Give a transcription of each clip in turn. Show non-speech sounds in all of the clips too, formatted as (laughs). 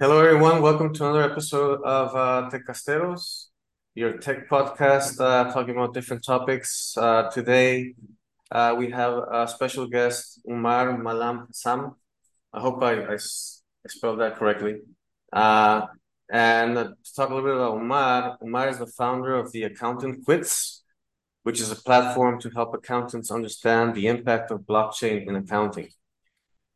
Hello, everyone. Welcome to another episode of uh, Tecasteros, your tech podcast uh, talking about different topics. Uh, today, uh, we have a special guest, Umar Malam Sam. I hope I, I, I spelled that correctly. Uh, and to talk a little bit about Umar, Umar is the founder of The Accountant Quits, which is a platform to help accountants understand the impact of blockchain in accounting.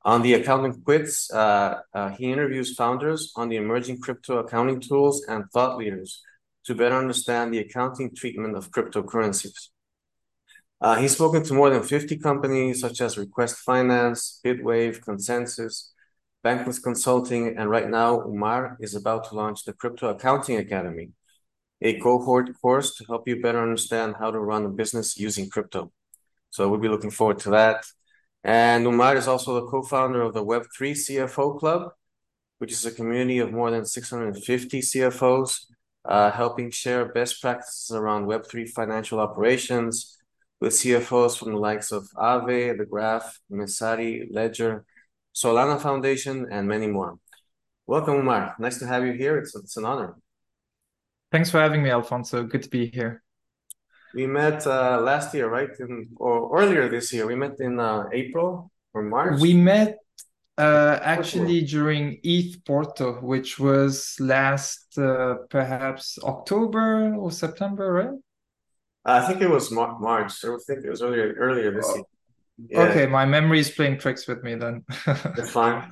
On The Accountant Quits, uh, uh, he interviews founders on the emerging crypto accounting tools and thought leaders to better understand the accounting treatment of cryptocurrencies. Uh, he's spoken to more than 50 companies such as Request Finance, Bitwave, Consensys, Bankless Consulting, and right now Umar is about to launch the Crypto Accounting Academy, a cohort course to help you better understand how to run a business using crypto. So we'll be looking forward to that. And Umar is also the co-founder of the Web3 CFO Club, which is a community of more than 650 CFOs, uh, helping share best practices around Web3 financial operations with CFOs from the likes of Aave, The Graph, Messari, Ledger, Solana Foundation, and many more. Welcome, Umar. Nice to have you here. It's, it's an honor. Thanks for having me, Alfonso. Good to be here. We met uh, last year, right? In, or earlier this year. We met in uh, April or March. We met uh, actually during ETH Porto, which was last uh, perhaps October or September, right? I think it was Mar March. I think it was earlier earlier this year. Yeah. Okay, my memory is playing tricks with me then. (laughs) That's fine.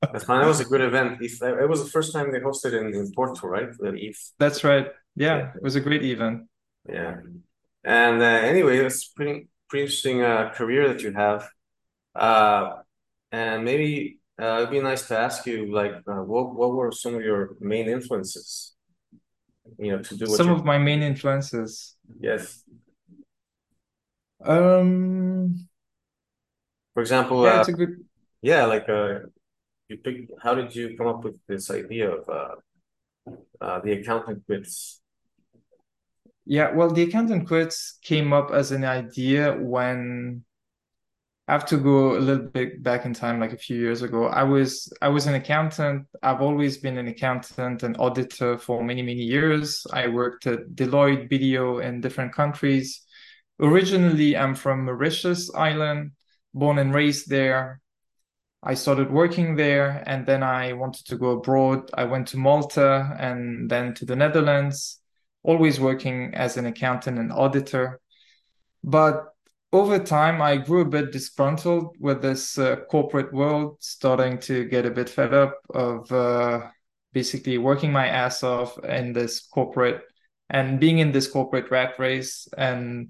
That's fine. That was a good event. It was the first time they hosted in, in Porto, right? The ETH. That's right. Yeah, yeah, it was a great event. Yeah. And uh, anyway, it's pretty pretty interesting uh, career that you have. Uh, and maybe uh, it'd be nice to ask you, like, uh, what what were some of your main influences? You know, to do some of my main influences. Yes. Um. For example, yeah, it's a good. Yeah, like, uh, you pick. How did you come up with this idea of uh, uh, the accountant quits yeah, well, the accountant quits came up as an idea when I have to go a little bit back in time, like a few years ago. I was I was an accountant. I've always been an accountant and auditor for many many years. I worked at Deloitte, BDO in different countries. Originally, I'm from Mauritius Island, born and raised there. I started working there, and then I wanted to go abroad. I went to Malta and then to the Netherlands always working as an accountant and auditor. But over time, I grew a bit disgruntled with this uh, corporate world, starting to get a bit fed up of uh, basically working my ass off in this corporate and being in this corporate rat race and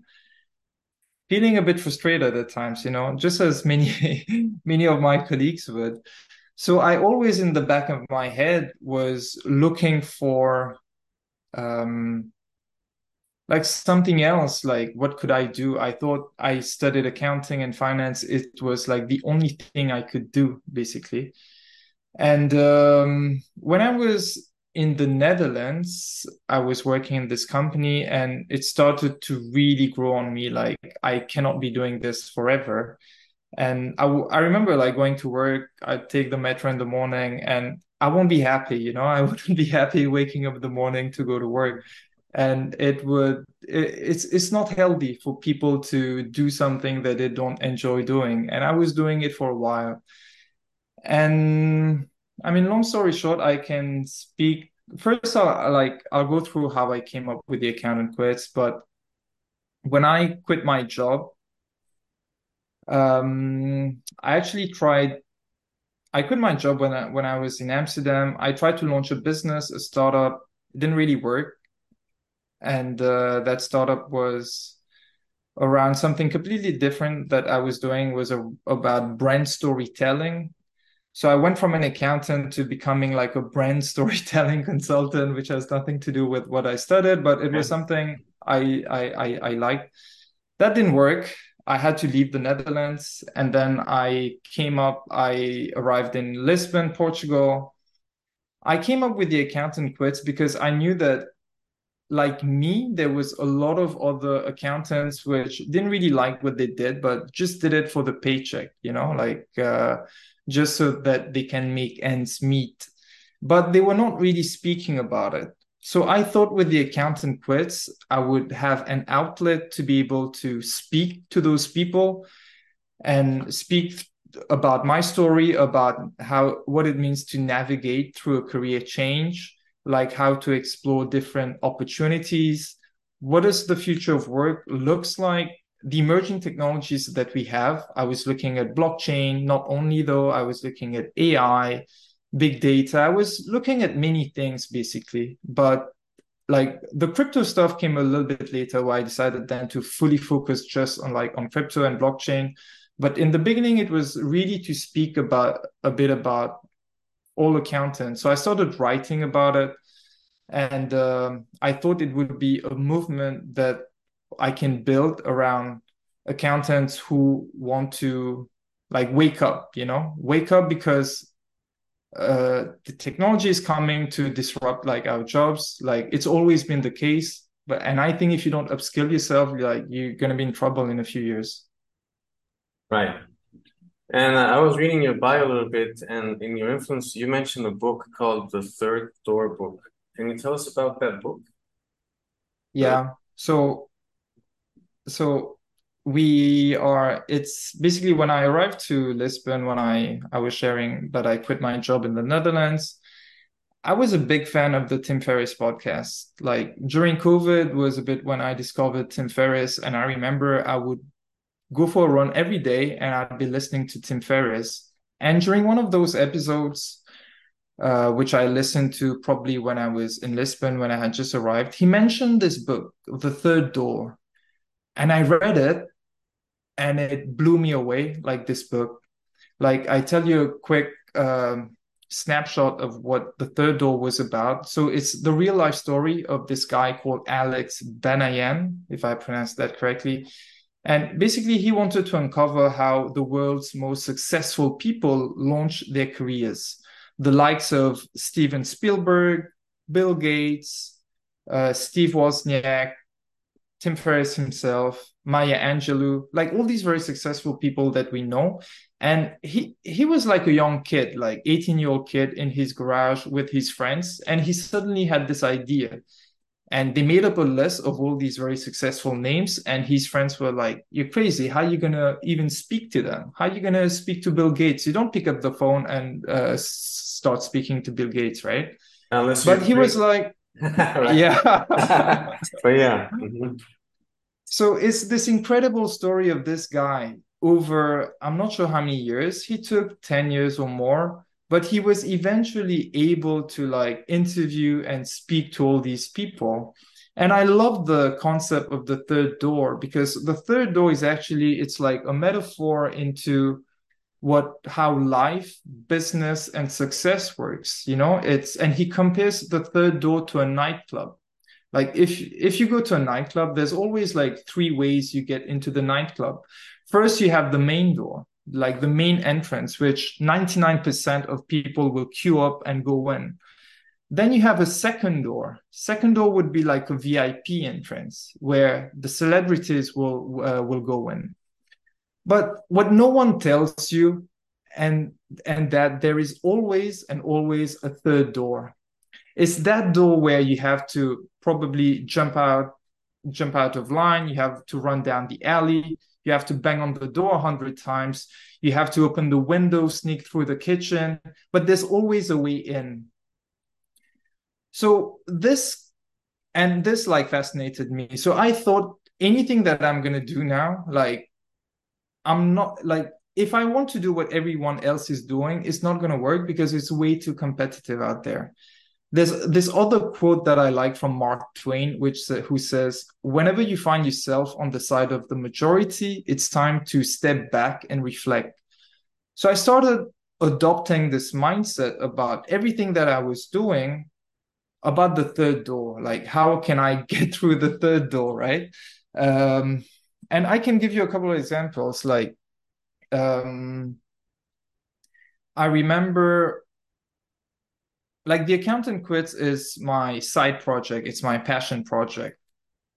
feeling a bit frustrated at times, you know, just as many (laughs) many of my colleagues would. So I always in the back of my head was looking for um, like something else like what could i do? I thought i studied accounting and finance. It was like the only thing i could do basically. And um, when i was in the netherlands i was working in this company and it started to really grow on me like i cannot be doing this forever. And I, I remember like going to work i'd take the metro in the morning and I won't be happy, you know. (laughs) I wouldn't be happy waking up in the morning to go to work, and it would. It, it's it's not healthy for people to do something that they don't enjoy doing, and I was doing it for a while. And I mean, long story short, I can speak. First, I'll like I'll go through how I came up with the accountant quits, but when I quit my job, um, I actually tried I quit my job when I, when I was in Amsterdam. I tried to launch a business, a startup. It didn't really work, and uh, that startup was around something completely different that I was doing was a, about brand storytelling. So I went from an accountant to becoming like a brand (laughs) storytelling consultant, which has nothing to do with what I studied, but it was something I I I, I liked. That didn't work. I had to leave the Netherlands and then I came up, I arrived in Lisbon, Portugal. I came up with the accountant quits because I knew that like me, there was a lot of other accountants which didn't really like what they did, but just did it for the paycheck, you know, like uh, just so that they can make ends meet. but they were not really speaking about it. So I thought with the accountant quits, I would have an outlet to be able to speak to those people and speak about my story, about how what it means to navigate through a career change, like how to explore different opportunities. What does the future of work looks like? The emerging technologies that we have. I was looking at blockchain, not only though, I was looking at AI, big data. I was looking at many things basically, but like the crypto stuff came a little bit later where I decided then to fully focus just on like on crypto and blockchain. But in the beginning, it was really to speak about a bit about all accountants. So I started writing about it, and um, I thought it would be a movement that I can build around accountants who want to like wake up, you know, wake up because uh, the technology is coming to disrupt like our jobs. Like it's always been the case, but and I think if you don't upskill yourself, like you're gonna be in trouble in a few years. Right. And I was reading your bio a little bit, and in your influence, you mentioned a book called The Third Door Book. Can you tell us about that book? Yeah. So, so we are it's basically when i arrived to lisbon when i i was sharing that i quit my job in the netherlands i was a big fan of the tim ferriss podcast like during covid was a bit when i discovered tim ferriss and i remember i would go for a run every day and i'd be listening to tim ferriss and during one of those episodes uh, which I listened to probably when I was in Lisbon when I had just arrived. He mentioned this book, The Third Door, and I read it and it blew me away like this book. Like i tell you a quick um, snapshot of what the third door was about. So it's the real life story of this guy called alex banayan if i pronounced that correctly. And basically he wanted to uncover how the world's most successful people launch their careers. The likes of steven spielberg bill gates uh, steve wozniak tim ferriss himself Maya Angelou, like all these very successful people that we know. And he he was like a young kid, like 18 year old kid in his garage with his friends, and he suddenly had this idea. And they made up a list of all these very successful names, and his friends were like, "You're crazy! How are you gonna even speak to them? How are you gonna speak to Bill Gates? You don't pick up the phone and uh, start speaking to Bill Gates, right?" Unless but he was like, (laughs) "Yeah, (laughs) but yeah." (laughs) Mm-hmm. So it's this incredible story of this guy over, I'm not sure how many years, he took 10 years or more, but he was eventually able to like interview and speak to all these people. And I love the concept of the third door because the third door is actually, it's like a metaphor into what how life business and success works you know? It's and he compares the third door to a nightclub like if if you go to a nightclub, there's always like three ways you get into the nightclub. First, you have the main door, like the main entrance, which 99% of people will queue up and go in. Then you have a second door. Second door would be like a VIP entrance where the celebrities will uh, will go in. But what no one tells you and and that there is always and always a third door. It's that door where you have to probably jump out jump out of line. You have to run down the alley. You have to bang on the door a hundred times. You have to open the window sneak through the kitchen but there's always a way in. So this and this like fascinated me. So i thought anything that i'm going to do now like i'm not like if i want to do what everyone else is doing it's not going to work because it's way too competitive out there there's this other quote that I like from Mark Twain, which who says, "Whenever you find yourself on the side of the majority, it's time to step back and reflect." So I started adopting this mindset about everything that I was doing about the third door. Like, how can I (laughs) get through the third door, right? Um, and I can give you a couple of examples. Like, um, I remember like the accountant quits is my side project it's my passion project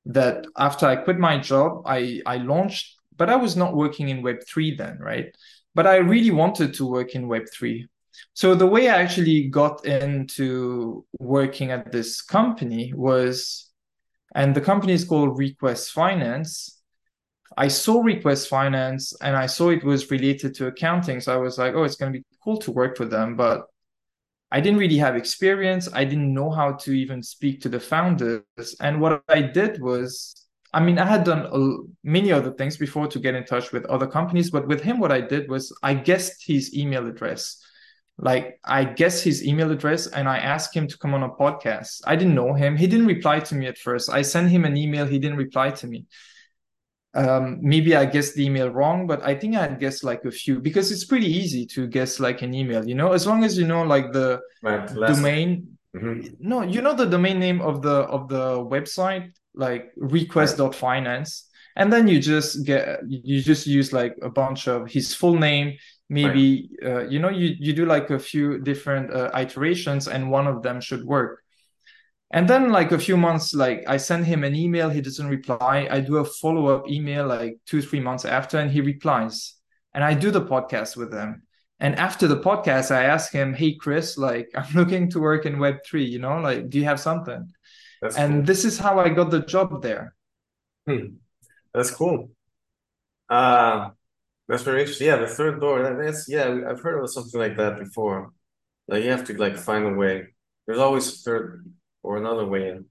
that after i quit my job i i launched but i was not working in web3 then right but i really wanted to work in web3 so the way I actually got into working at this company was, and the company is called Request Finance. I saw Request Finance and I saw it was related to accounting. So I was like, oh, it's going to be cool to work for them. But I didn't really have experience. I didn't know how to even speak to the founders. And what I did was, I mean, I had done many other things before to get in touch with other companies. But with him, what I did was I guessed his email address. Like I guessed his email address and I asked him to come on a podcast. I didn't know him. He didn't reply to me at first. I sent him an email. He didn't reply to me um, maybe I guessed the email wrong, but I think I guessed like a few because it's pretty easy to guess like an email, you know, as long as you know like the right, domain. Mm-hmm. No, you know the domain name of the of the website, like request.finance. And then you just get you just use like a bunch of his full name, maybe right. uh, you know you you do like a few different uh, iterations and one of them should work and then like a few months like i send him an email he doesn't reply. I do a follow-up email like two three months after and he replies. And i do the podcast with him. And after the podcast i ask him hey chris like (laughs) i'm looking to work in web3 you know like do you have something? That's and cool. this is how i got the job there. Hmm. that's cool. Uh that's very interesting. Yeah the third door that's yeah i've heard of something like that before. Like you have to like find a way. There's always a third or another way in.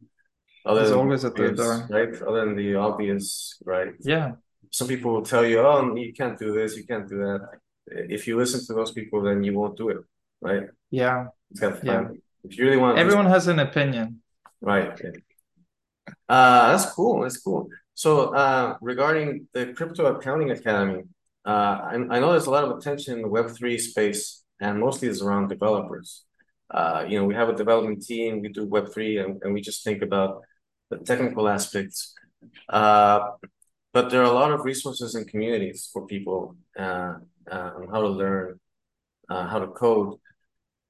Other There's always a third door. Right? Other than the obvious, right? Yeah. Some people will tell you, oh, you can't do this, you can't do that. If you listen to those people, then you won't do it, right? Yeah. yeah. If you really want Everyone has an opinion. Right. Okay. Uh, that's cool. That's cool. So, uh, regarding the Crypto Accounting Academy, uh, I, I know there's a lot of attention in the Web3 space, and mostly it's around developers uh, you know, we have a development team, we do Web3, and, and we just think about the technical aspects. Uh, but there are a lot of resources and communities for people uh, uh, on how to learn, uh, how to code.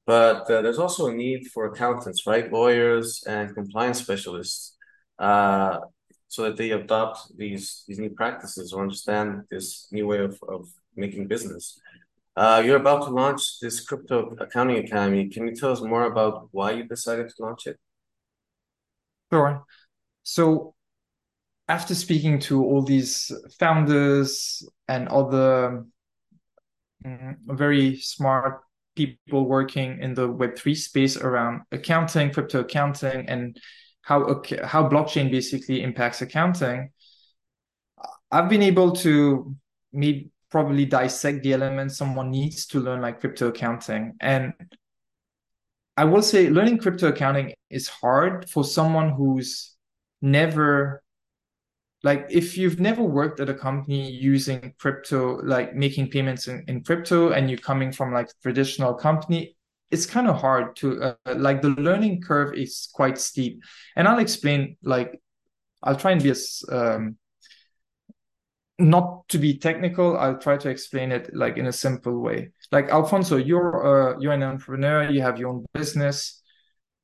But uh, there's also a need for accountants, right? Lawyers and compliance specialists, so that they adopt these these new practices or understand this new way of, of making business. Uh, you're about to launch this crypto accounting academy. Can you tell us more about why you decided to launch it? Sure. So, after speaking to all these founders and other mm, very smart people working in the Web3 space around accounting, crypto accounting, and how how blockchain basically impacts accounting, I've been able to meet probably dissect the elements someone needs to learn like crypto accounting. And i will say learning crypto accounting is hard for someone who's never like if you've never worked at a company using crypto like making payments in, in crypto and you're coming from like traditional company it's kind of hard to uh, like the learning curve is quite steep. And i'll explain like i'll try and be as um, not to be technical i'll try to explain it like in a simple way. Like alfonso you're uh, you're an entrepreneur you have your own business.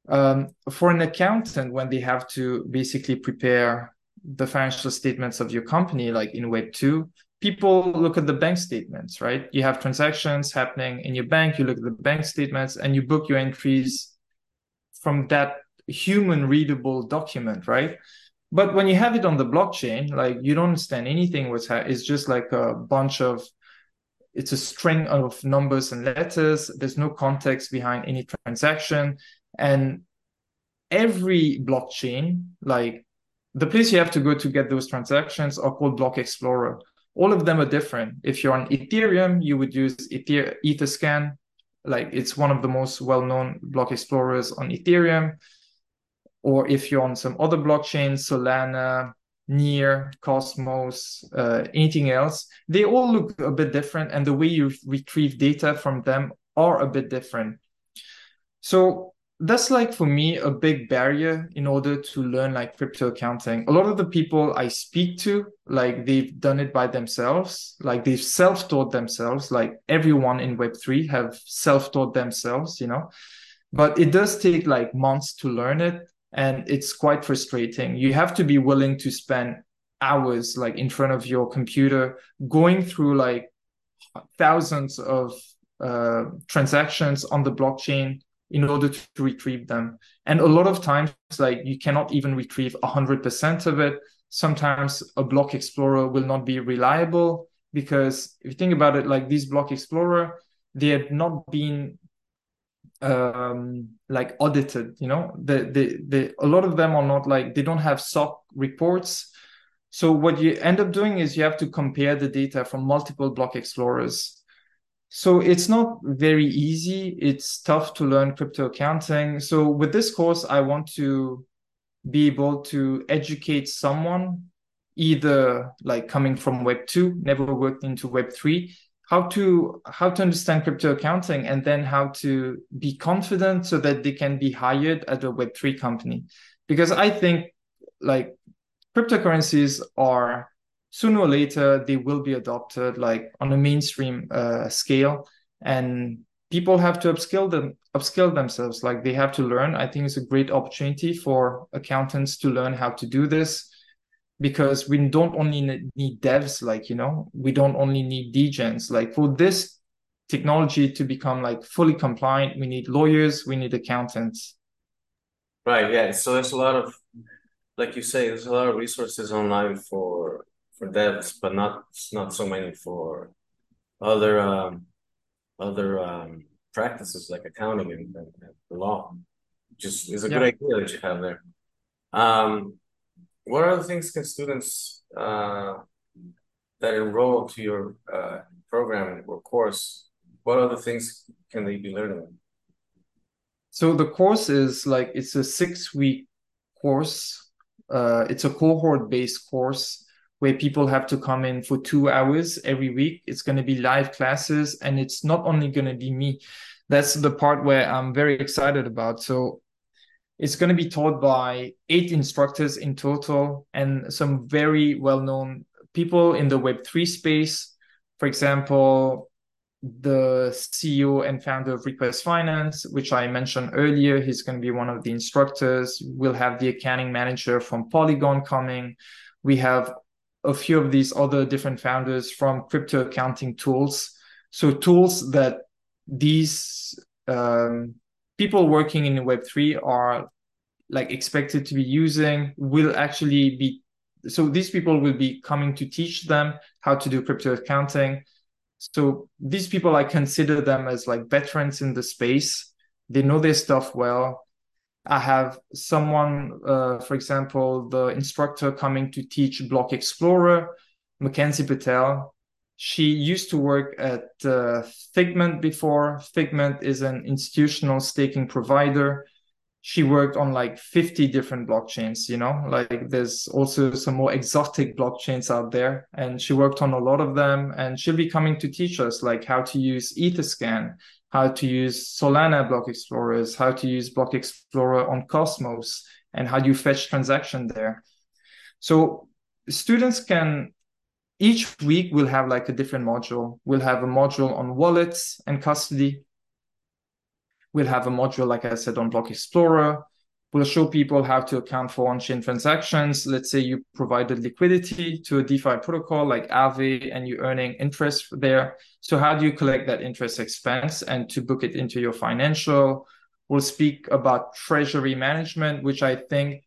Um, for an accountant when they have to basically prepare the financial statements of your company like in web 2 people look at the bank statements right? You have transactions happening in your bank you look at the bank statements and you book your entries from that human readable document right but when you have it on the blockchain, like you don't understand anything what's ha- it's just like a bunch of it's a string of numbers and letters. There's no context behind any transaction. And every blockchain, like the place you have to go to get those transactions are called Block Explorer. All of them are different. If you're on Ethereum, you would use Ether- Etherscan. Like it's one of the most well-known block explorers on Ethereum or if you're on some other blockchains, Solana, Near, Cosmos, uh, anything else, they all look a bit different, and the way you retrieve data from them are a bit different. So that's like for me a big barrier in order to learn like crypto accounting. A lot of the people I speak to, like they've done it by themselves, like they've self-taught themselves, like everyone in Web3 have self-taught themselves, you know. But it does take like months to learn it and it's quite frustrating you have to be willing to spend hours like in front of your computer going through like thousands of uh, transactions on the blockchain in order to, retrieve them. And a lot of times, like you cannot even retrieve 100% of it. Sometimes a block explorer will not be reliable because if you think about it, like these block explorer, they have not been um like audited you know? The, the the a lot of them are not like they don't have SOC reports. So what you end up doing is you have to compare the data from multiple block explorers. So it's not very easy. It's tough to learn crypto accounting. So with this course i want to be able to educate someone either like coming from web 2 never worked into web 3 how to how to understand crypto accounting and then how to be confident so that they can be hired at a web3 company. Because i think like cryptocurrencies are sooner or later they will be adopted like on a mainstream uh, scale. And people have to upskill them upskill themselves. Like they have to learn. I think it's a great opportunity for accountants to learn how to do this because we don't only need devs like you know we don't only need degens. Like for this technology to become like fully compliant we need lawyers we need accountants. Right yeah so there's a lot of like you say there's a lot of resources online for for devs but not not so many for other um other um practices like accounting and, and, and law just is a yeah. good idea that you have there. Um what other things can students uh, that enroll to your uh, program or course, what other things can they be learning? So the course is like it's a six week course. Uh, it's a cohort based course where people have to come in for two hours every week. It's going to be live classes, and it's not only going to be me. That's the part where I'm very excited about. So it's going to be taught by eight instructors in total and some very well known people in the Web3 space. For example, the CEO and founder of Request Finance, which I mentioned earlier, he's going to be one of the instructors. We'll have the accounting manager from Polygon coming. We have a few of these other different founders from crypto accounting tools. So, tools that these um, people working in Web3 are like expected to be using will actually be so these people will be coming to teach them how to do crypto accounting. So these people i consider them as like veterans in the space. They know their stuff well. I have someone uh, for example the instructor coming to teach block explorer mackenzie patel she used to work at uh, Figment before. Figment is an institutional staking provider. She worked on like 50 different blockchains, you know, like there's also some more exotic blockchains out there. And she worked on a lot of them. And she'll be coming to teach us like how to use Etherscan, how to use Solana block explorers, how to use block explorer on Cosmos, and how do you fetch transaction there. So students can each week we'll have like a different module. We'll have a module on wallets and custody. We'll have a module, like I said, on Block Explorer. We'll show people how to account for on-chain transactions. Let's say you provided liquidity to a DeFi protocol like Aave and you're earning interest there. So how do you collect that interest expense and to book it into your financial? We'll speak about treasury management, which I think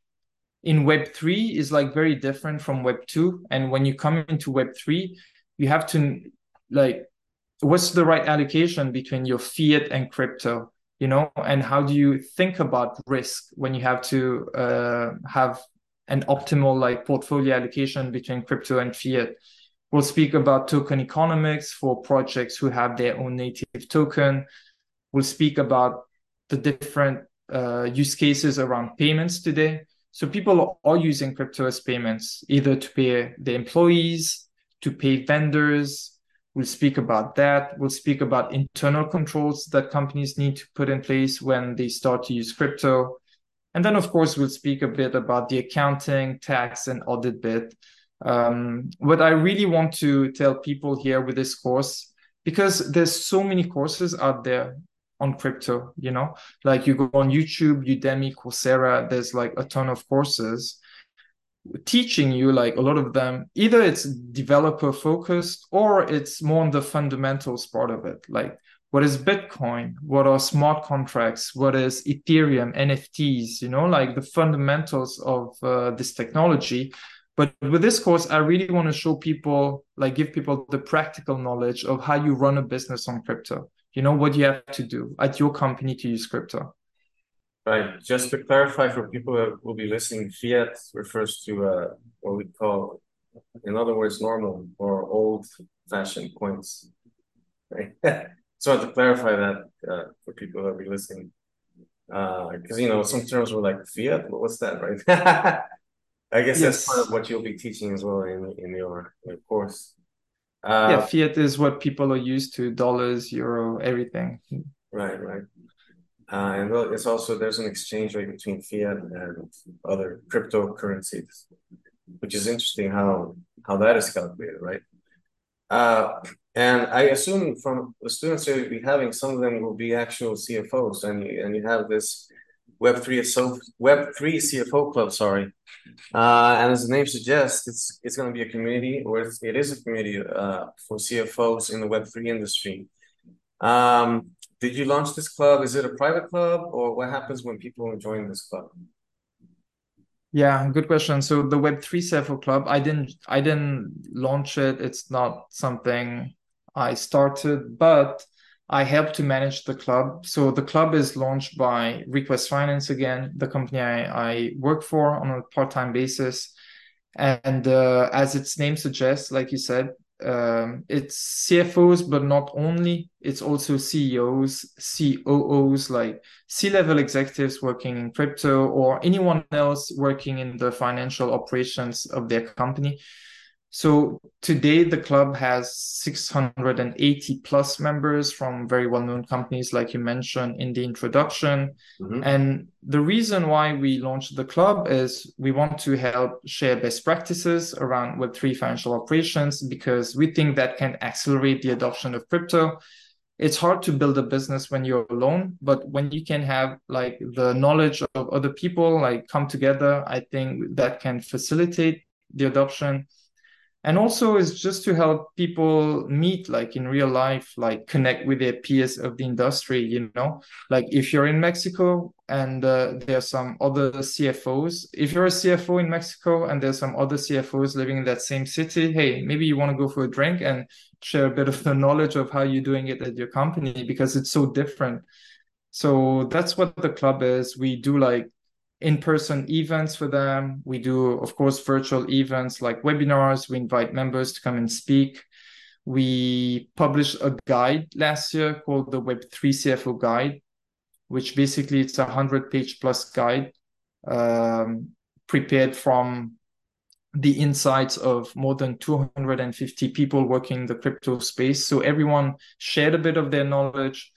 in web 3 is like very different from web 2 and when you come into web 3 you have to like what's the right allocation between your fiat and crypto you know? And how do you think about risk when you have to uh, have an optimal like portfolio allocation between crypto and fiat? We'll speak about token economics for projects who have their own native token. We'll speak about the different uh, use cases around payments today so people are using crypto as payments, either to pay the employees, to pay vendors. We'll speak about that. We'll speak about internal controls that companies need to put in place when they start to use crypto. And then, of course, we'll speak a bit about the accounting, tax, and audit bit. Um, what I really want to tell people here with this course, because there's so many courses out there on crypto you know? Like you go on youtube udemy coursera there's like a ton of courses teaching you like a lot of them. Either it's developer focused or it's more on the fundamentals part of it. Like what is Bitcoin, what are smart contracts, what is Ethereum, NFTs, you know, like the fundamentals of uh, this technology. But with this course, I really want to show people, like give people the practical knowledge of how you run a business on crypto. You know, what you have to do at your company to use crypto. Right. Just to clarify for people that will be listening, fiat refers to uh, what we call, in other words, normal or old fashioned coins. Right. (laughs) so to clarify that uh, for people that will be listening. Because, uh, you know, some terms were like fiat, what's that, right? (laughs) I guess yes. that's part of what you'll be teaching as well in, in your, your course. Uh, yeah, fiat is what people are used to dollars, euro, everything. Right, right. Uh, and it's also there's an exchange rate between fiat and other cryptocurrencies, which is interesting how how that is calculated, right? Uh, and I assume from the students you'll be having, some of them will be actual CFOs, and you, and you have this Web three so Web three CFO club, sorry. Uh, and as the name suggests, it's it's going to be a community, or it is a community uh, for CFOs in the Web three industry. Um, did you launch this club? Is it a private club, or what happens when people join this club? Yeah, good question. So the Web3 CFO Club, I didn't I didn't launch it. It's not something I started, but I help to manage the club. So the club is launched by Request Finance again, the company I, I work for on a part-time basis. And uh, as its name suggests, like you said, um, it's CFOs, but not only. It's also CEOs, COOs, like C-level executives working in crypto, or anyone else working in the financial operations of their company. So today the club has 680 plus members from very well-known companies, like you mentioned in the introduction. Mm-hmm. And the reason why we launched the club is we want to help share best practices around Web3 financial operations because we think that can accelerate the adoption of crypto. It's hard to build a business when you're alone, but when you can have like the knowledge of other people like come together, I think that can facilitate the adoption and also it's just to help people meet like in real life like connect with their peers of the industry you know? Like if you're in mexico and uh, there's some other cfos if you're a cfo in mexico and there's some other cfos living in that same city hey maybe you want to go for a drink and share a bit of the knowledge of how you're doing it at your company because it's so different. So that's what the club is. We do like in-person events for them. We do, of course, virtual events like webinars. We invite members to come and speak. We published a guide last year called the Web3 CFO Guide, which basically it's a hundred page plus guide um, prepared from the insights of more than 250 people working in the crypto space. So everyone shared a bit of their knowledge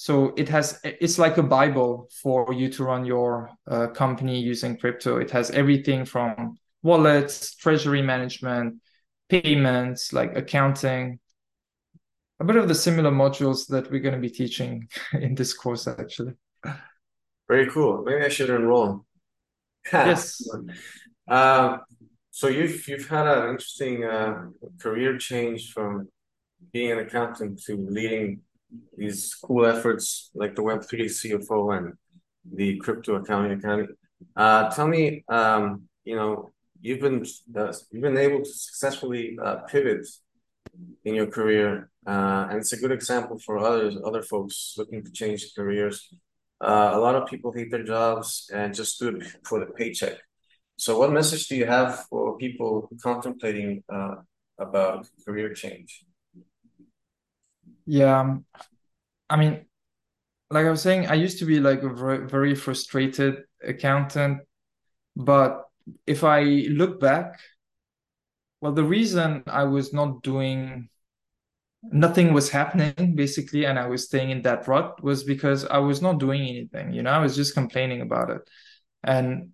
so it has it's like a bible for you to run your uh, company using crypto. It has everything from wallets treasury management payments like accounting a bit of the similar modules that we're going to be teaching (laughs) in this course actually. Very cool. Maybe i should enroll. (laughs) Yes. Uh, so you've you've had an interesting uh, career change from being an accountant to leading these cool efforts like the Web3 CFO and the Crypto Accounting Academy. Uh, tell me, um, you know, you've been uh, you've been able to successfully uh, pivot in your career, uh, and it's a good example for others, other folks looking to change careers. Uh, a lot of people hate their jobs and just do it for the paycheck. So, what message do you have for people contemplating uh, about career change? Yeah. Um, I mean, like I was saying, I used to be like a very, very frustrated accountant. But if I look back, well, the reason I was not doing nothing was happening basically, and I was staying in that rut was because I was not doing anything, you know, I was just complaining about it. And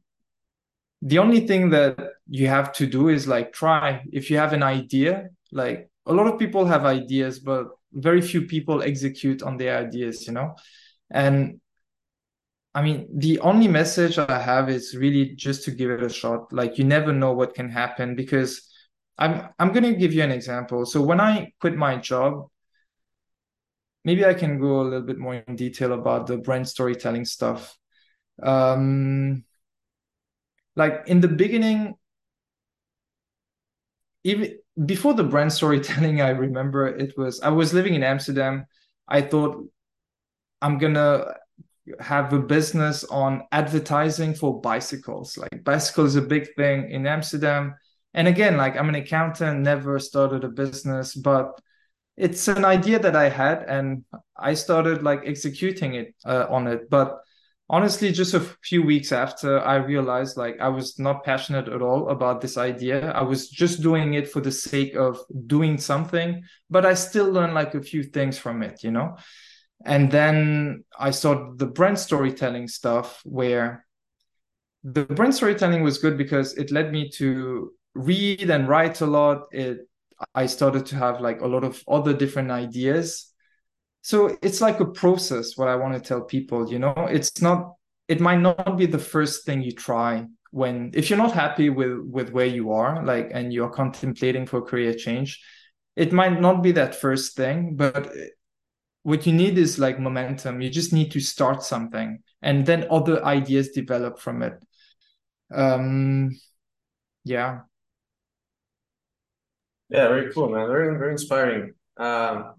the only thing that you have to do is like try. If you have an idea, like a lot of people have ideas, but very few people execute on their ideas, you know? And I mean, the only message I have is really just to give it a shot. Like you never know what can happen because I'm I'm gonna give you an example. So when I quit my job, maybe I can go a little bit more in detail about the brand storytelling stuff. Um, like in the beginning, even before the brand storytelling, (laughs) I remember it was I was living in Amsterdam. I thought I'm gonna have a business on advertising for bicycles. Like bicycle is a big thing in Amsterdam. And again, like I'm an accountant, never started a business, but it's an idea that I had and I started like executing it uh, on it. But honestly, just a few weeks after I realized like I was not passionate at all about this idea. I was just doing it for the sake of doing something, but I still learned like a few things from it, you know? And then I saw the brand storytelling stuff where the brand storytelling was good because it led me to read and write a lot. It I started to have like a lot of other different ideas. So it's like a process, what I want to tell people, you know, it's not, it might not be the first thing you try when, if you're not happy with, with where you are, like, and you're contemplating for career change, it might not be that first thing, but what you need is like momentum. You just need to start something and then other ideas develop from it. Um, yeah. Yeah, very cool, man. Very, very inspiring. Um,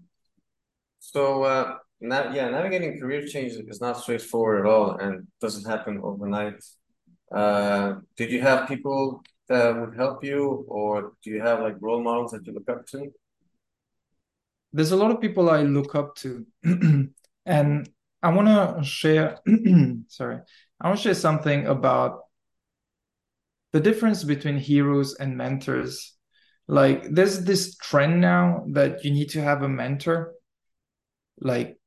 so, uh, now, yeah, navigating career change is not straightforward at all and doesn't happen overnight. Uh, did you have people that would help you, or do you have like role models that you look up to? There's a lot of people I look up to, (clears throat) and I want to share. (clears throat) sorry, I want to share something about the difference between heroes and mentors like there's this trend now that you need to have a mentor like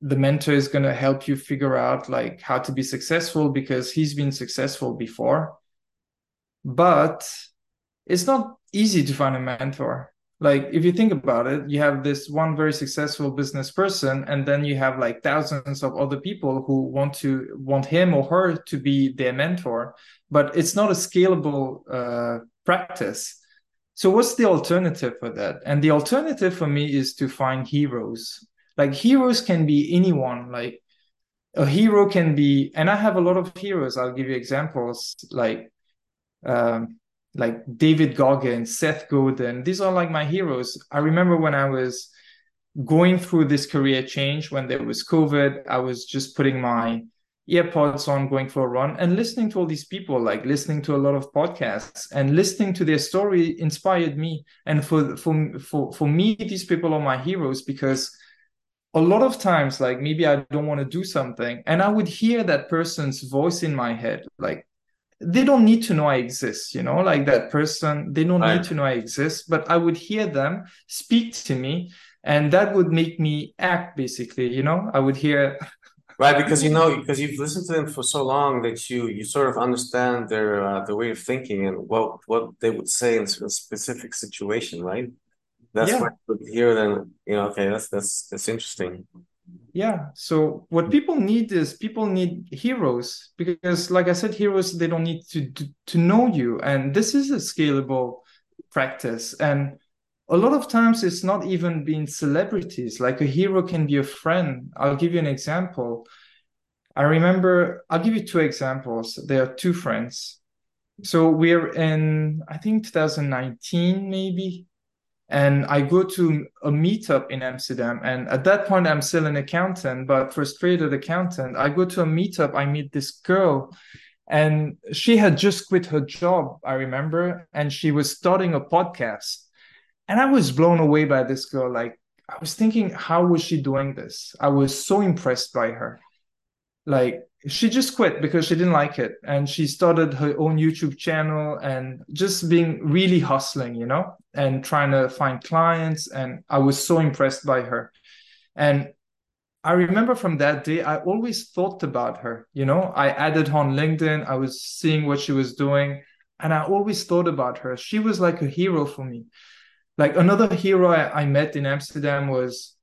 the mentor is going to help you figure out like how to be successful because he's been successful before. But it's not easy to find a mentor. Like if you think about it you have this one very successful business person and then you have like thousands of other people who want to want him or her to be their mentor. But it's not a scalable uh, practice so what's the alternative for that? And the alternative for me is to find heroes. Like heroes can be anyone. Like a hero can be, and I have a lot of heroes. I'll give you examples like um, like David Goggins, Seth Godin. These are like my heroes. I remember when I was going through this career change when there was COVID, I was just putting my earpods on going for a run and listening to all these people like listening to a lot of podcasts and listening to their story inspired me. And for for for, for me these people are my heroes because a lot of times like maybe i don't want to do something and i would hear that person's voice in my head. Like they don't need to know i exist you know like that person they don't right. need to know i exist but i would hear them speak to me and that would make me act basically you know? I would hear Right, because you know, because you've listened to them for so long that you you sort of understand their uh, their way of thinking and what what they would say in a specific situation, right? That's yeah. what hear then, you know, okay, that's that's that's interesting. Yeah. So what people need is people need heroes because, like I said, heroes they don't need to to, to know you, and this is a scalable practice and a lot of times it's not even being celebrities. Like a hero can be a friend. I'll give you an example. I remember i'll give you two examples. There are two friends. So we're in i think 2019 maybe. And i go to a meetup in amsterdam. And at that point i'm still an accountant but frustrated accountant. I go to a meetup. I meet this girl. And she had just quit her job i remember. And she was starting a podcast and I was blown away by this girl. Like I was thinking, how was she doing this? I was so impressed by her. Like she just quit because she didn't like it, and she started her own YouTube channel and just being really hustling, you know, and trying to find clients. And I was so impressed by her. And I remember from that day, I always thought about her. You know, I added her on LinkedIn. I was seeing what she was doing, and I always thought about her. She was like a hero for me like another hero I, I met in Amsterdam was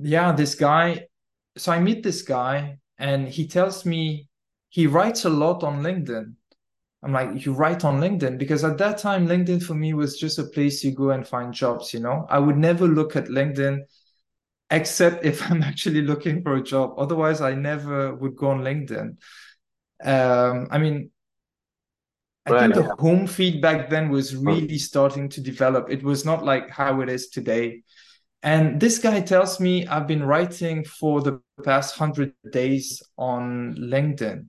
yeah, this guy. So I meet this guy and he tells me he writes a lot on LinkedIn. I'm like, you write on LinkedIn? Because at that time, LinkedIn for me was just a place you go and find jobs, you know? I would never look at LinkedIn except if (laughs) I'm actually looking for a job. Otherwise, I never would go on LinkedIn. Um, I mean, I Right. think the home feed back then was really starting to develop. It was not like how it is today. And this guy tells me I've been writing for the past 100 days on LinkedIn.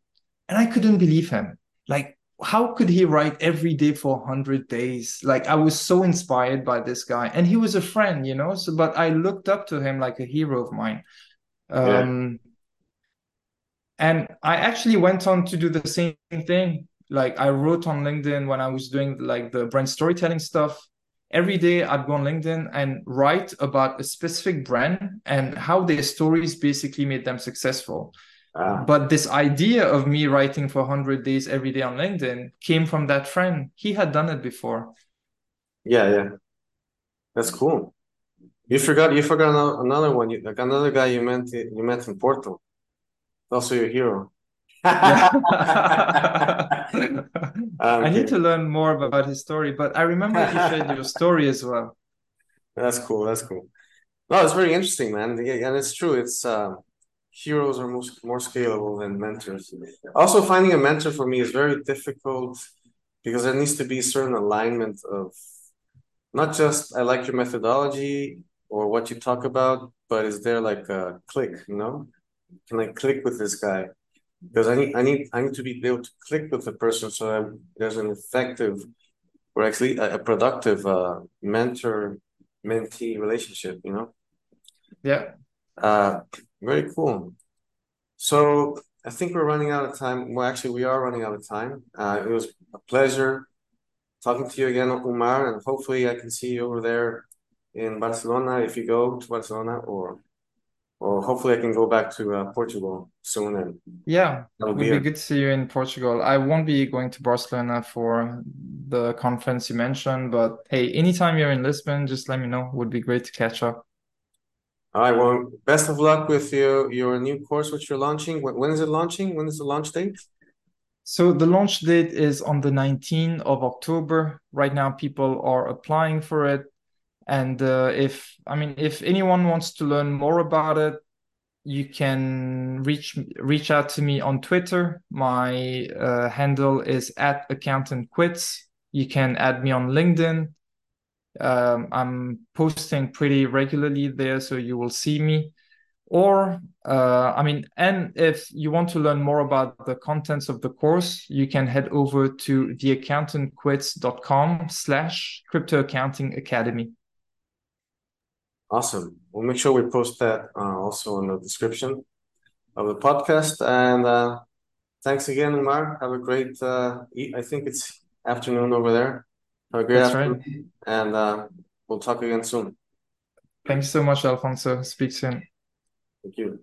And I couldn't believe him. Like, how could he write every day for 100 days? Like, I was so inspired by this guy. And he was a friend, you know? So, but I looked up to him like a hero of mine. yeah. Um, and I actually went on to do the same thing. Like I wrote on LinkedIn when I was doing like the brand storytelling stuff. Every day I'd go on LinkedIn and write about a specific brand and how their stories basically made them successful. Ah, But this idea of me writing for 100 days every day on LinkedIn came from that friend. He had done it before. yeah, yeah. That's cool. You forgot you forgot another one. You, like another guy you met you met in Porto. Also your hero. (laughs) Yeah. I'm need to learn more about his story, but I remember you shared your (laughs) story as well. That's cool. That's cool. No, it's very interesting, man. And it's true. It's uh, heroes are most more scalable than mentors. Also, finding a mentor for me is very difficult because there needs to be a certain alignment of not just I like your methodology or what you talk about, but is there like a click, you know? Can I click with this guy? Because I need I need I need to be able to click with the person so that there's an effective or actually a, a productive uh, mentor mentee relationship, you know? Yeah. Uh, very cool. So I think we're running out of time. Well, actually, we are running out of time. Uh, it was a pleasure talking to you again, Umar, and hopefully I can see you over there in Barcelona if you go to Barcelona, or or hopefully I can go back to uh, Portugal soon and Yeah, that'll would be be it. good to see you in Portugal. I won't be going to Barcelona for the conference you mentioned, but hey, anytime you're in Lisbon, just let me know. Would be great to catch up. All right, well, best of luck with your your new course which you're launching. When, when is it launching? When is the launch date? So the launch date is on the 19th of October. Right now, people are applying for it. And uh, if, I mean, if anyone wants to learn more about it, you can reach reach out to me on Twitter. My uh, handle is at accountant quits. You can add me on LinkedIn. Um, I'm posting pretty regularly there, so you will see me. Or, uh, I mean, and if you want to learn more about the contents of the course, you can head over to theaccountantquits.com slash crypto accounting academy. Awesome. We'll make sure we post that uh, also in the description of the podcast. And uh, thanks again, Umar. Have a great, uh, I think it's afternoon over there. Have a great That's right. afternoon. And uh, we'll talk again soon. Thanks so much, Alfonso. Speak soon. Thank you.